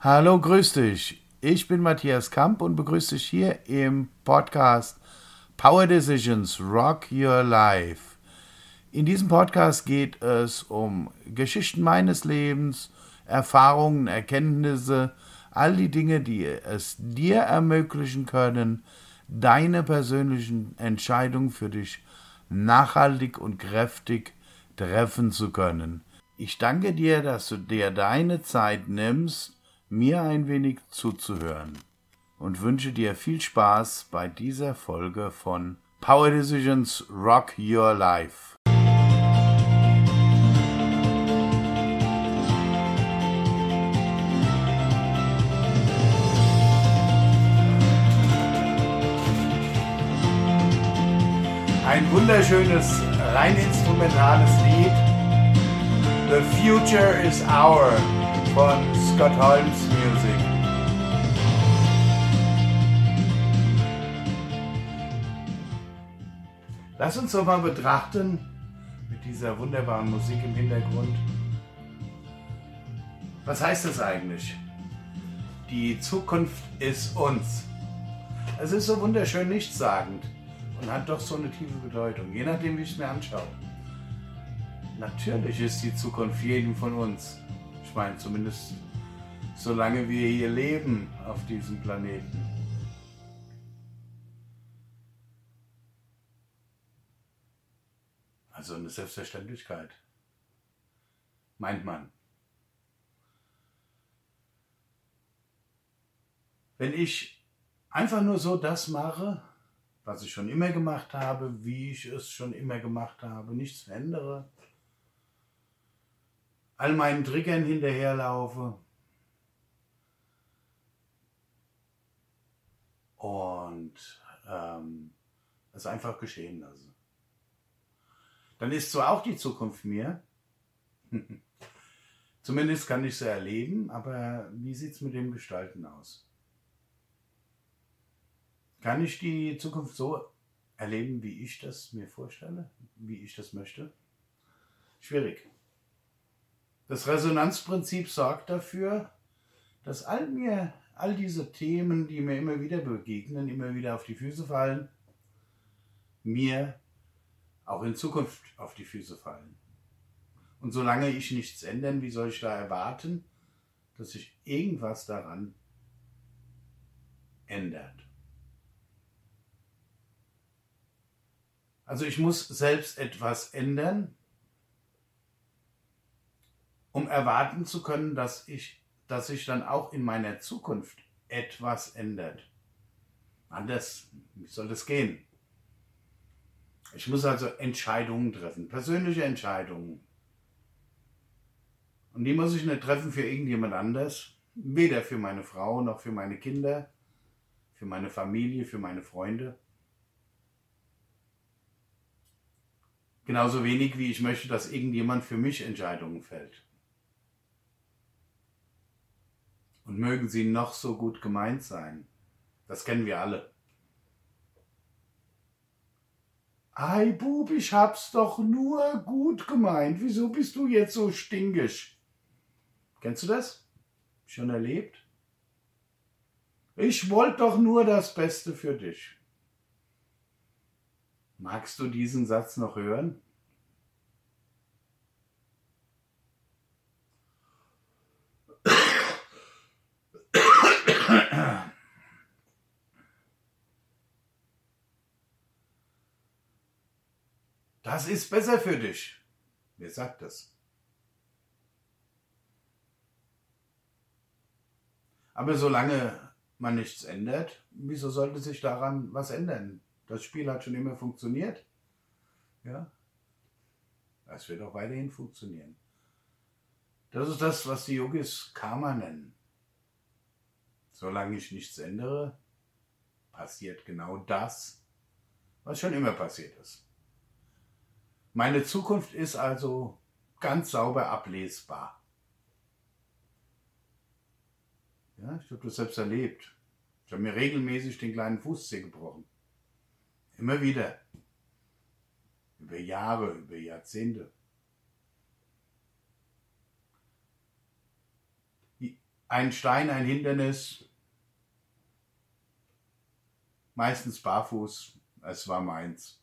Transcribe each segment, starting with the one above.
Hallo, grüß dich. Ich bin Matthias Kamp und begrüße dich hier im Podcast Power Decisions Rock Your Life. In diesem Podcast geht es um Geschichten meines Lebens, Erfahrungen, Erkenntnisse, all die Dinge, die es dir ermöglichen können, deine persönlichen Entscheidungen für dich nachhaltig und kräftig treffen zu können. Ich danke dir, dass du dir deine Zeit nimmst, mir ein wenig zuzuhören und wünsche dir viel Spaß bei dieser Folge von Power Decisions Rock Your Life. Ein wunderschönes, rein instrumentales Lied. The Future is Our von Scott Holmes Music. Lass uns doch mal betrachten, mit dieser wunderbaren Musik im Hintergrund, was heißt das eigentlich? Die Zukunft ist uns. Es ist so wunderschön nichtssagend und hat doch so eine tiefe Bedeutung, je nachdem, wie ich es mir anschaue. Natürlich ist die Zukunft jeden von uns. Ich meine, zumindest solange wir hier leben auf diesem Planeten. Also eine Selbstverständlichkeit. Meint man. Wenn ich einfach nur so das mache, was ich schon immer gemacht habe, wie ich es schon immer gemacht habe, nichts verändere, all meinen Triggern hinterherlaufe und ähm, es einfach geschehen lasse. Dann ist zwar auch die Zukunft mir, zumindest kann ich sie erleben, aber wie sieht es mit dem Gestalten aus? Kann ich die Zukunft so erleben, wie ich das mir vorstelle, wie ich das möchte? Schwierig. Das Resonanzprinzip sorgt dafür, dass all mir, all diese Themen, die mir immer wieder begegnen, immer wieder auf die Füße fallen, mir auch in Zukunft auf die Füße fallen. Und solange ich nichts ändern, wie soll ich da erwarten, dass sich irgendwas daran ändert? Also ich muss selbst etwas ändern, um erwarten zu können, dass ich, dass sich dann auch in meiner Zukunft etwas ändert. Anders, wie soll das gehen? Ich muss also Entscheidungen treffen, persönliche Entscheidungen. Und die muss ich nicht treffen für irgendjemand anders, weder für meine Frau noch für meine Kinder, für meine Familie, für meine Freunde. Genauso wenig wie ich möchte, dass irgendjemand für mich Entscheidungen fällt. Und mögen sie noch so gut gemeint sein. Das kennen wir alle. Ei, Bub, ich hab's doch nur gut gemeint. Wieso bist du jetzt so stinkisch? Kennst du das? Schon erlebt? Ich wollte doch nur das Beste für dich. Magst du diesen Satz noch hören? Das ist besser für dich. Wer sagt das? Aber solange man nichts ändert, wieso sollte sich daran was ändern? Das Spiel hat schon immer funktioniert. Ja. Es wird auch weiterhin funktionieren. Das ist das, was die Yogis Karma nennen. Solange ich nichts ändere, passiert genau das, was schon immer passiert ist. Meine Zukunft ist also ganz sauber ablesbar. Ja, ich habe das selbst erlebt. Ich habe mir regelmäßig den kleinen Fußzeh gebrochen. Immer wieder. Über Jahre, über Jahrzehnte. Ein Stein, ein Hindernis, meistens barfuß, es war meins.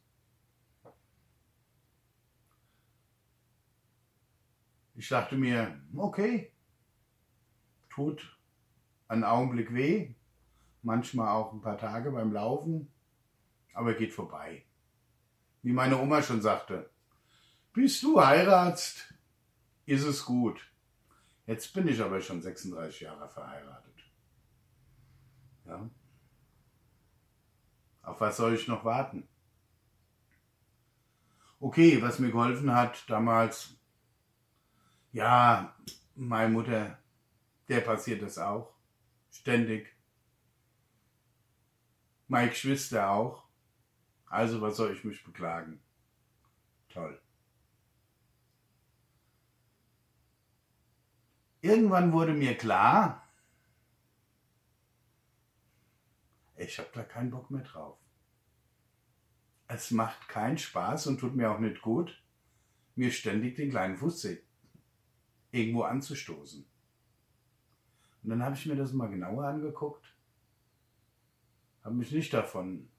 Ich dachte mir, okay, tut einen Augenblick weh, manchmal auch ein paar Tage beim Laufen, aber geht vorbei. Wie meine Oma schon sagte, bis du heiratst, ist es gut. Jetzt bin ich aber schon 36 Jahre verheiratet. Ja. Auf was soll ich noch warten? Okay, was mir geholfen hat damals, ja, meine Mutter, der passiert das auch. Ständig. Meine Geschwister auch. Also was soll ich mich beklagen? Toll. Irgendwann wurde mir klar, ich habe da keinen Bock mehr drauf. Es macht keinen Spaß und tut mir auch nicht gut, mir ständig den kleinen Fuß irgendwo anzustoßen. Und dann habe ich mir das mal genauer angeguckt, habe mich nicht davon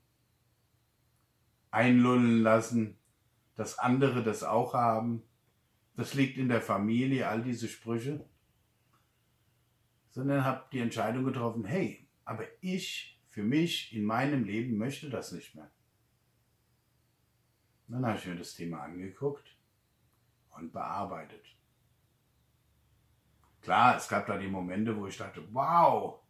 einlullen lassen, dass andere das auch haben. Das liegt in der Familie, all diese Sprüche. Sondern habe die Entscheidung getroffen, hey, aber ich für mich in meinem Leben möchte das nicht mehr. Dann habe ich mir das Thema angeguckt und bearbeitet. Klar, es gab da die Momente, wo ich dachte, wow,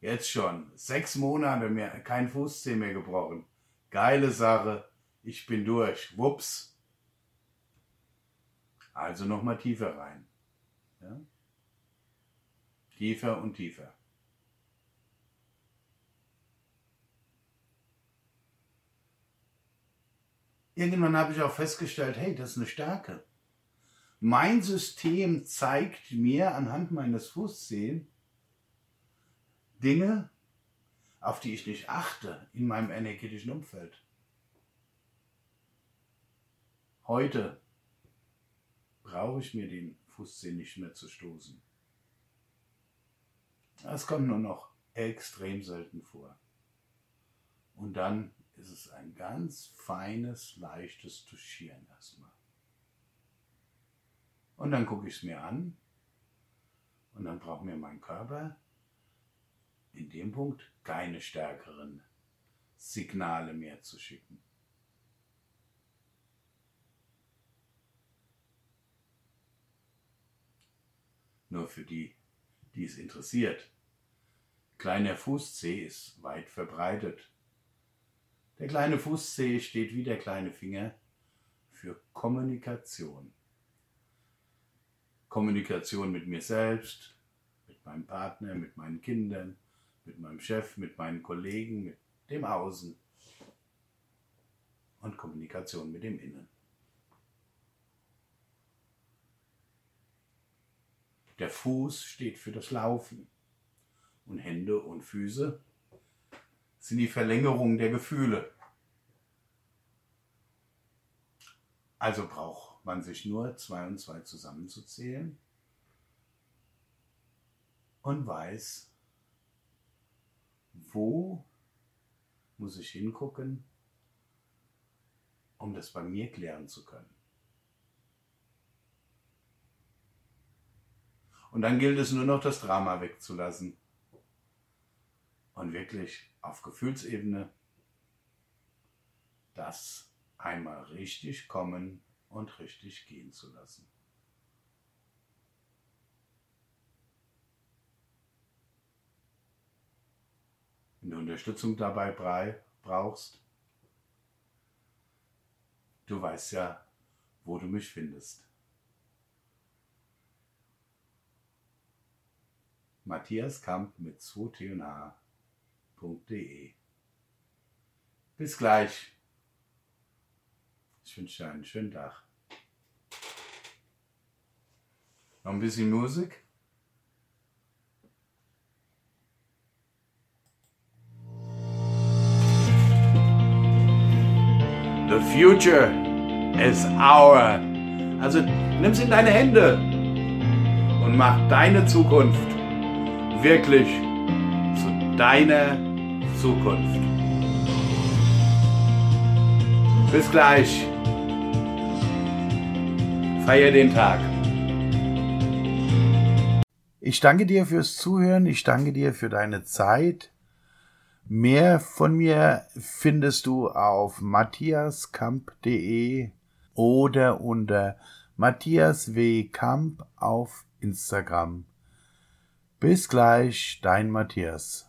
jetzt schon, sechs Monate mehr, kein Fußzeh mehr gebrochen. Geile Sache, ich bin durch, wups. Also nochmal tiefer rein. Ja? Tiefer und tiefer. Irgendwann habe ich auch festgestellt, hey, das ist eine Stärke. Mein System zeigt mir anhand meines Fußzehen Dinge, auf die ich nicht achte in meinem energetischen Umfeld. Heute brauche ich mir den Fußzehen nicht mehr zu stoßen. Es kommt nur noch extrem selten vor. Und dann ist es ein ganz feines, leichtes Tuschieren erstmal. Und dann gucke ich es mir an und dann braucht mir mein Körper in dem Punkt keine stärkeren Signale mehr zu schicken. Nur für die, die es interessiert. Kleiner Fußzeh ist weit verbreitet. Der kleine Fußzeh steht wie der kleine Finger für Kommunikation. Kommunikation mit mir selbst, mit meinem Partner, mit meinen Kindern, mit meinem Chef, mit meinen Kollegen, mit dem Außen und Kommunikation mit dem Innen. Der Fuß steht für das Laufen und Hände und Füße sind die Verlängerung der Gefühle. Also braucht man sich nur zwei und zwei zusammenzuzählen und weiß, wo muss ich hingucken, um das bei mir klären zu können. Und dann gilt es nur noch, das Drama wegzulassen und wirklich auf Gefühlsebene das einmal richtig kommen und richtig gehen zu lassen. Unterstützung dabei brauchst, du weißt ja, wo du mich findest. Matthias Kamp mit 2 Bis gleich. Ich wünsche dir einen schönen Tag. Noch ein bisschen Musik? The future is our. Also nimm's in deine Hände und mach deine Zukunft wirklich zu deiner Zukunft. Bis gleich. Feier den Tag. Ich danke dir fürs Zuhören, ich danke dir für deine Zeit. Mehr von mir findest du auf matthiaskamp.de oder unter Matthias W. Kamp auf Instagram. Bis gleich, dein Matthias.